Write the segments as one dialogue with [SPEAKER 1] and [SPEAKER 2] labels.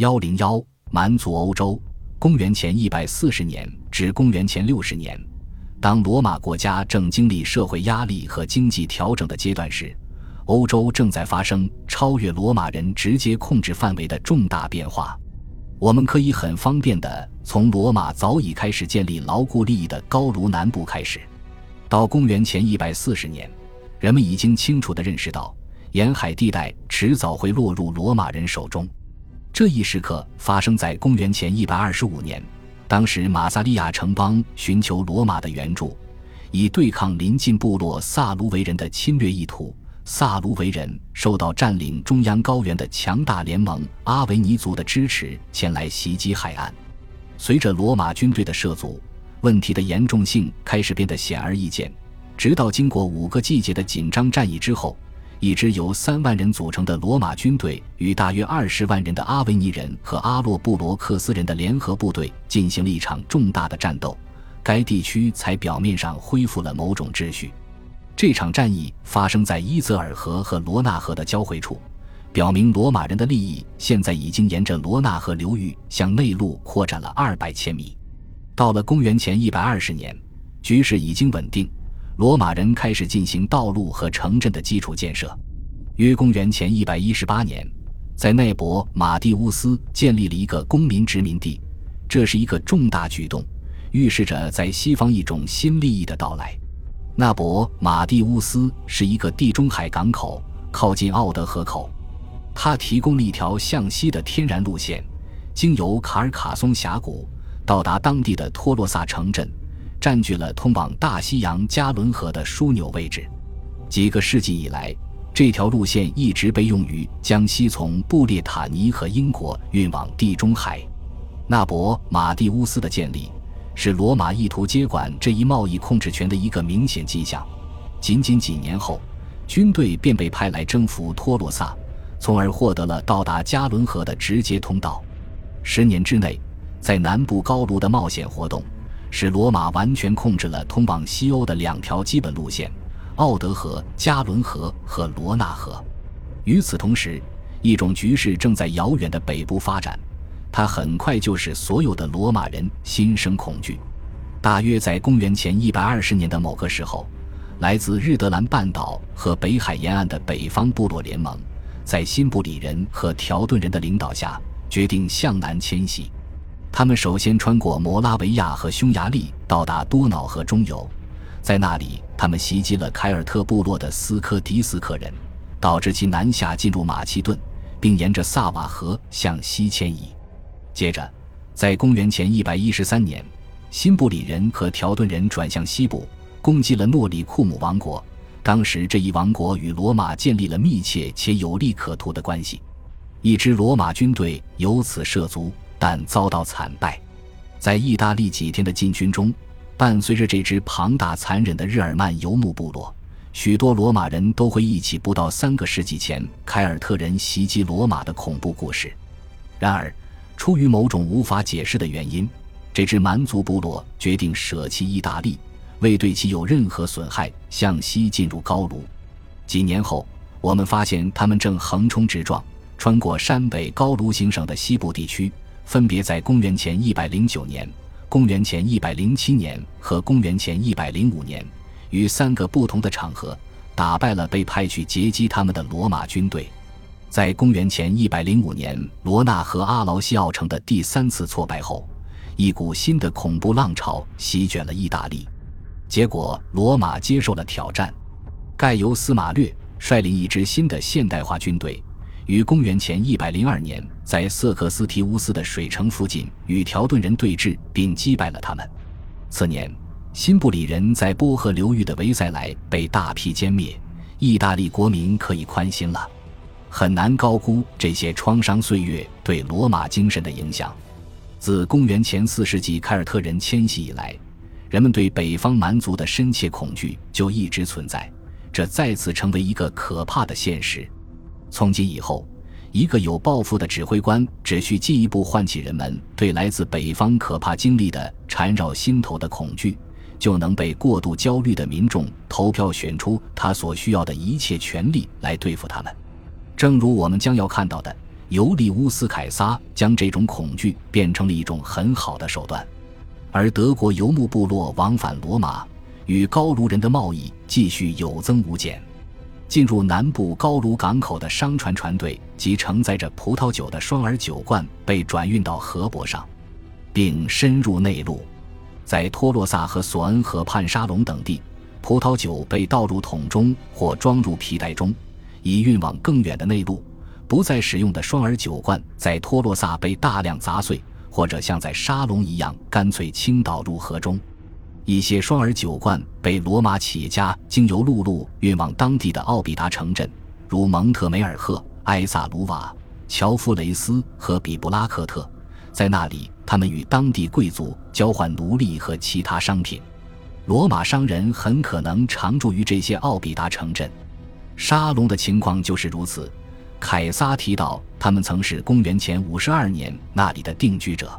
[SPEAKER 1] 幺零幺，蛮族欧洲，公元前一百四十年至公元前六十年，当罗马国家正经历社会压力和经济调整的阶段时，欧洲正在发生超越罗马人直接控制范围的重大变化。我们可以很方便地从罗马早已开始建立牢固利益的高卢南部开始，到公元前一百四十年，人们已经清楚地认识到，沿海地带迟早会落入罗马人手中。这一时刻发生在公元前一百二十五年，当时马萨利亚城邦寻求罗马的援助，以对抗临近部落萨卢维人的侵略意图。萨卢维人受到占领中央高原的强大联盟阿维尼族的支持，前来袭击海岸。随着罗马军队的涉足，问题的严重性开始变得显而易见。直到经过五个季节的紧张战役之后，一支由三万人组成的罗马军队与大约二十万人的阿维尼人和阿洛布罗克斯人的联合部队进行了一场重大的战斗，该地区才表面上恢复了某种秩序。这场战役发生在伊泽尔河和罗纳河的交汇处，表明罗马人的利益现在已经沿着罗纳河流域向内陆扩展了二百千米。到了公元前一百二十年，局势已经稳定，罗马人开始进行道路和城镇的基础建设。约公元前一百一十八年，在奈伯马蒂乌斯建立了一个公民殖民地，这是一个重大举动，预示着在西方一种新利益的到来。纳博马蒂乌斯是一个地中海港口，靠近奥德河口。它提供了一条向西的天然路线，经由卡尔卡松峡谷到达当地的托洛萨城镇，占据了通往大西洋加伦河的枢纽位置。几个世纪以来，这条路线一直被用于将西从布列塔尼和英国运往地中海。纳博马蒂乌斯的建立。是罗马意图接管这一贸易控制权的一个明显迹象。仅仅几年后，军队便被派来征服托洛萨，从而获得了到达加伦河的直接通道。十年之内，在南部高卢的冒险活动，使罗马完全控制了通往西欧的两条基本路线：奥德河、加伦河和罗纳河。与此同时，一种局势正在遥远的北部发展。它很快就使所有的罗马人心生恐惧。大约在公元前一百二十年的某个时候，来自日德兰半岛和北海沿岸的北方部落联盟，在新布里人和条顿人的领导下，决定向南迁徙。他们首先穿过摩拉维亚和匈牙利，到达多瑙河中游，在那里，他们袭击了凯尔特部落的斯科迪斯克人，导致其南下进入马其顿，并沿着萨瓦河向西迁移。接着，在公元前一百一十三年，新布里人和条顿人转向西部，攻击了诺里库姆王国。当时，这一王国与罗马建立了密切且有利可图的关系。一支罗马军队由此涉足，但遭到惨败。在意大利几天的进军中，伴随着这支庞大残忍的日耳曼游牧部落，许多罗马人都会忆起不到三个世纪前凯尔特人袭击罗马的恐怖故事。然而，出于某种无法解释的原因，这支蛮族部落决定舍弃意大利，未对其有任何损害，向西进入高卢。几年后，我们发现他们正横冲直撞，穿过山北高卢行省的西部地区，分别在公元前一百零九年、公元前一百零七年和公元前一百零五年，于三个不同的场合打败了被派去截击他们的罗马军队。在公元前一百零五年，罗纳和阿劳西奥城的第三次挫败后，一股新的恐怖浪潮席卷了意大利。结果，罗马接受了挑战。盖尤斯·马略率领一支新的现代化军队，于公元前一百零二年在瑟克斯提乌斯的水城附近与条顿人对峙，并击败了他们。次年，新布里人在波河流域的维塞莱被大批歼灭，意大利国民可以宽心了。很难高估这些创伤岁月对罗马精神的影响。自公元前四世纪凯尔特人迁徙以来，人们对北方蛮族的深切恐惧就一直存在，这再次成为一个可怕的现实。从今以后，一个有抱负的指挥官只需进一步唤起人们对来自北方可怕经历的缠绕心头的恐惧，就能被过度焦虑的民众投票选出他所需要的一切权利来对付他们。正如我们将要看到的，尤利乌斯·凯撒将这种恐惧变成了一种很好的手段，而德国游牧部落往返罗马，与高卢人的贸易继续有增无减。进入南部高卢港口的商船船队及承载着葡萄酒的双耳酒罐被转运到河泊上，并深入内陆，在托洛萨和索恩河畔沙龙等地，葡萄酒被倒入桶中或装入皮袋中，以运往更远的内陆。不再使用的双耳酒罐在托洛萨被大量砸碎，或者像在沙龙一样干脆倾倒入河中。一些双耳酒罐被罗马企业家经由陆路运往当地的奥比达城镇，如蒙特梅尔赫、埃萨卢瓦、乔夫雷斯和比布拉克特。在那里，他们与当地贵族交换奴隶和其他商品。罗马商人很可能常住于这些奥比达城镇。沙龙的情况就是如此。凯撒提到，他们曾是公元前五十二年那里的定居者。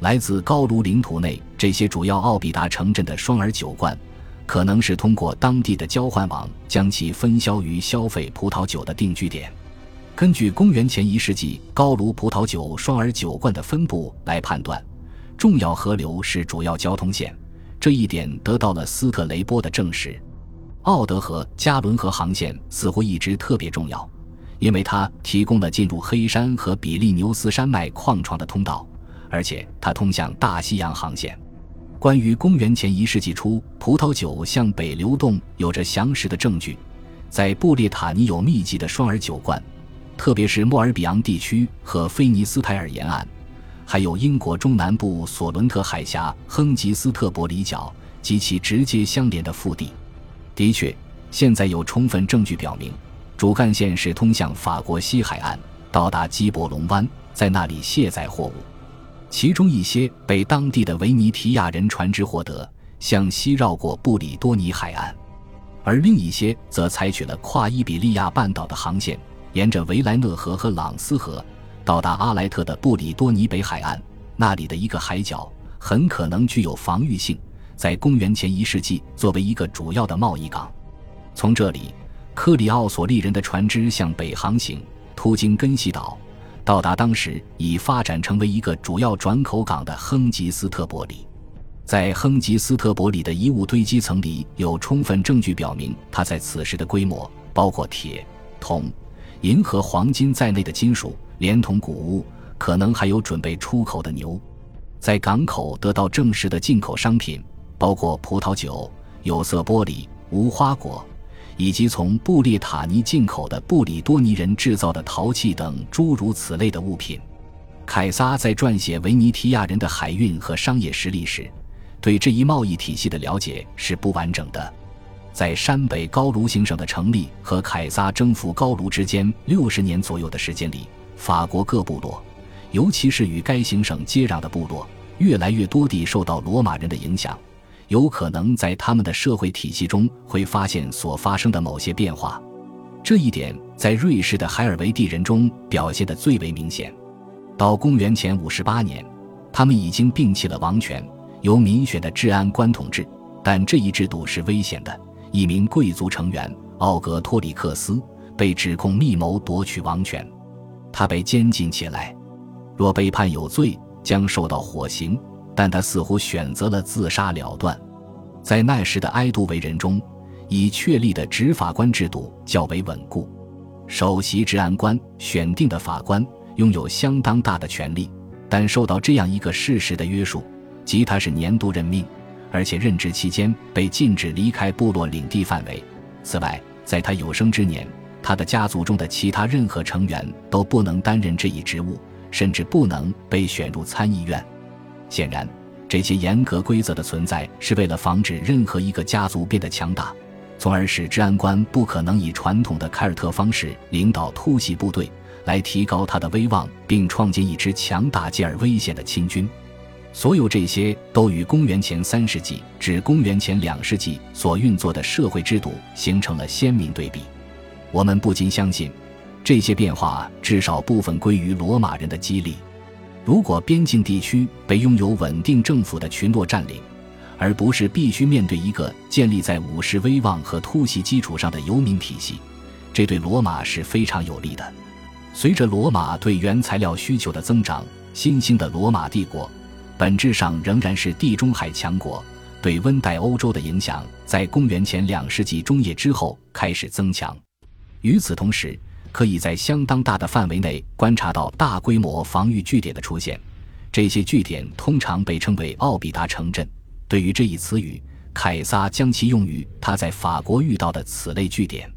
[SPEAKER 1] 来自高卢领土内这些主要奥比达城镇的双耳酒罐，可能是通过当地的交换网将其分销于消费葡萄酒的定居点。根据公元前一世纪高卢葡萄酒双耳酒罐的分布来判断，重要河流是主要交通线。这一点得到了斯特雷波的证实。奥德河、加伦河航线似乎一直特别重要。因为它提供了进入黑山和比利牛斯山脉矿床的通道，而且它通向大西洋航线。关于公元前一世纪初葡萄酒向北流动有着详实的证据，在布列塔尼有密集的双耳酒罐，特别是莫尔比昂地区和菲尼斯泰尔沿岸，还有英国中南部索伦特海峡亨吉斯特伯里角及其直接相连的腹地。的确，现在有充分证据表明。主干线是通向法国西海岸，到达基伯龙湾，在那里卸载货物。其中一些被当地的维尼提亚人船只获得，向西绕过布里多尼海岸；而另一些则采取了跨伊比利亚半岛的航线，沿着维莱讷河和朗斯河，到达阿莱特的布里多尼北海岸。那里的一个海角很可能具有防御性，在公元前一世纪作为一个主要的贸易港。从这里。科里奥索利人的船只向北航行，途经根西岛，到达当时已发展成为一个主要转口港的亨吉斯特伯里。在亨吉斯特伯里的遗物堆积层里，有充分证据表明，它在此时的规模包括铁、铜、银和黄金在内的金属，连同谷物，可能还有准备出口的牛。在港口得到证实的进口商品，包括葡萄酒、有色玻璃、无花果。以及从布列塔尼进口的布里多尼人制造的陶器等诸如此类的物品。凯撒在撰写维尼提亚人的海运和商业实力时，对这一贸易体系的了解是不完整的。在山北高卢行省的成立和凯撒征服高卢之间六十年左右的时间里，法国各部落，尤其是与该行省接壤的部落，越来越多地受到罗马人的影响。有可能在他们的社会体系中会发现所发生的某些变化，这一点在瑞士的海尔维蒂人中表现得最为明显。到公元前五十八年，他们已经摒弃了王权，由民选的治安官统治，但这一制度是危险的。一名贵族成员奥格托里克斯被指控密谋夺取王权，他被监禁起来，若被判有罪，将受到火刑。但他似乎选择了自杀了断。在那时的埃杜维人中，已确立的执法官制度较为稳固。首席治安官选定的法官拥有相当大的权力，但受到这样一个事实的约束：即他是年度任命，而且任职期间被禁止离开部落领地范围。此外，在他有生之年，他的家族中的其他任何成员都不能担任这一职务，甚至不能被选入参议院。显然，这些严格规则的存在是为了防止任何一个家族变得强大，从而使治安官不可能以传统的凯尔特方式领导突袭部队，来提高他的威望，并创建一支强大继而危险的清军。所有这些都与公元前三世纪至公元前两世纪所运作的社会制度形成了鲜明对比。我们不禁相信，这些变化至少部分归于罗马人的激励。如果边境地区被拥有稳定政府的群落占领，而不是必须面对一个建立在武士威望和突袭基础上的游民体系，这对罗马是非常有利的。随着罗马对原材料需求的增长，新兴的罗马帝国本质上仍然是地中海强国，对温带欧洲的影响在公元前两世纪中叶之后开始增强。与此同时，可以在相当大的范围内观察到大规模防御据点的出现，这些据点通常被称为奥比达城镇。对于这一词语，凯撒将其用于他在法国遇到的此类据点。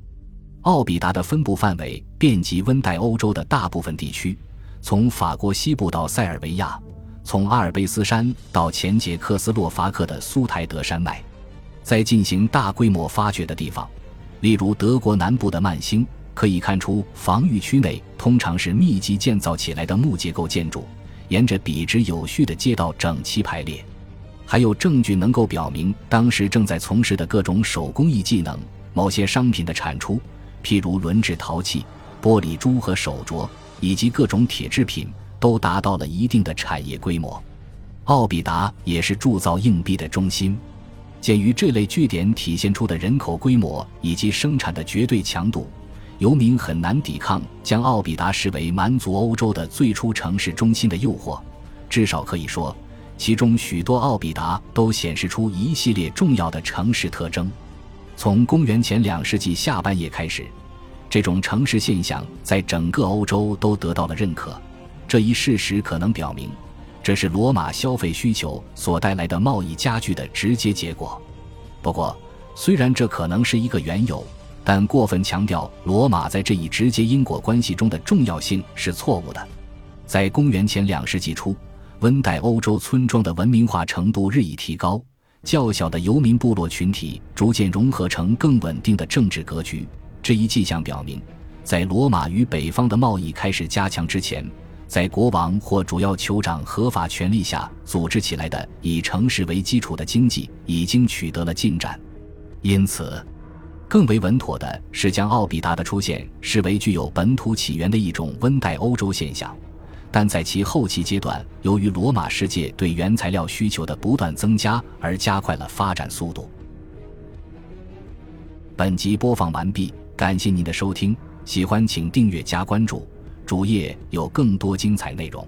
[SPEAKER 1] 奥比达的分布范围遍及温带欧洲的大部分地区，从法国西部到塞尔维亚，从阿尔卑斯山到前捷克斯洛伐克的苏台德山脉。在进行大规模发掘的地方，例如德国南部的曼兴，可以看出防御区内通常是密集建造起来的木结构建筑，沿着笔直有序的街道整齐排列。还有证据能够表明，当时正在从事的各种手工艺技能、某些商品的产出，譬如轮制陶器、玻璃珠和手镯，以及各种铁制品，都达到了一定的产业规模。奥比达也是铸造硬币的中心。鉴于这类据点体现出的人口规模以及生产的绝对强度，游民很难抵抗将奥比达视为蛮族欧洲的最初城市中心的诱惑。至少可以说。其中许多奥比达都显示出一系列重要的城市特征。从公元前两世纪下半叶开始，这种城市现象在整个欧洲都得到了认可。这一事实可能表明，这是罗马消费需求所带来的贸易加剧的直接结果。不过，虽然这可能是一个缘由，但过分强调罗马在这一直接因果关系中的重要性是错误的。在公元前两世纪初。温带欧洲村庄的文明化程度日益提高，较小的游民部落群体逐渐融合成更稳定的政治格局。这一迹象表明，在罗马与北方的贸易开始加强之前，在国王或主要酋长合法权力下组织起来的以城市为基础的经济已经取得了进展。因此，更为稳妥的是将奥比达的出现视为具有本土起源的一种温带欧洲现象。但在其后期阶段，由于罗马世界对原材料需求的不断增加，而加快了发展速度。本集播放完毕，感谢您的收听，喜欢请订阅加关注，主页有更多精彩内容。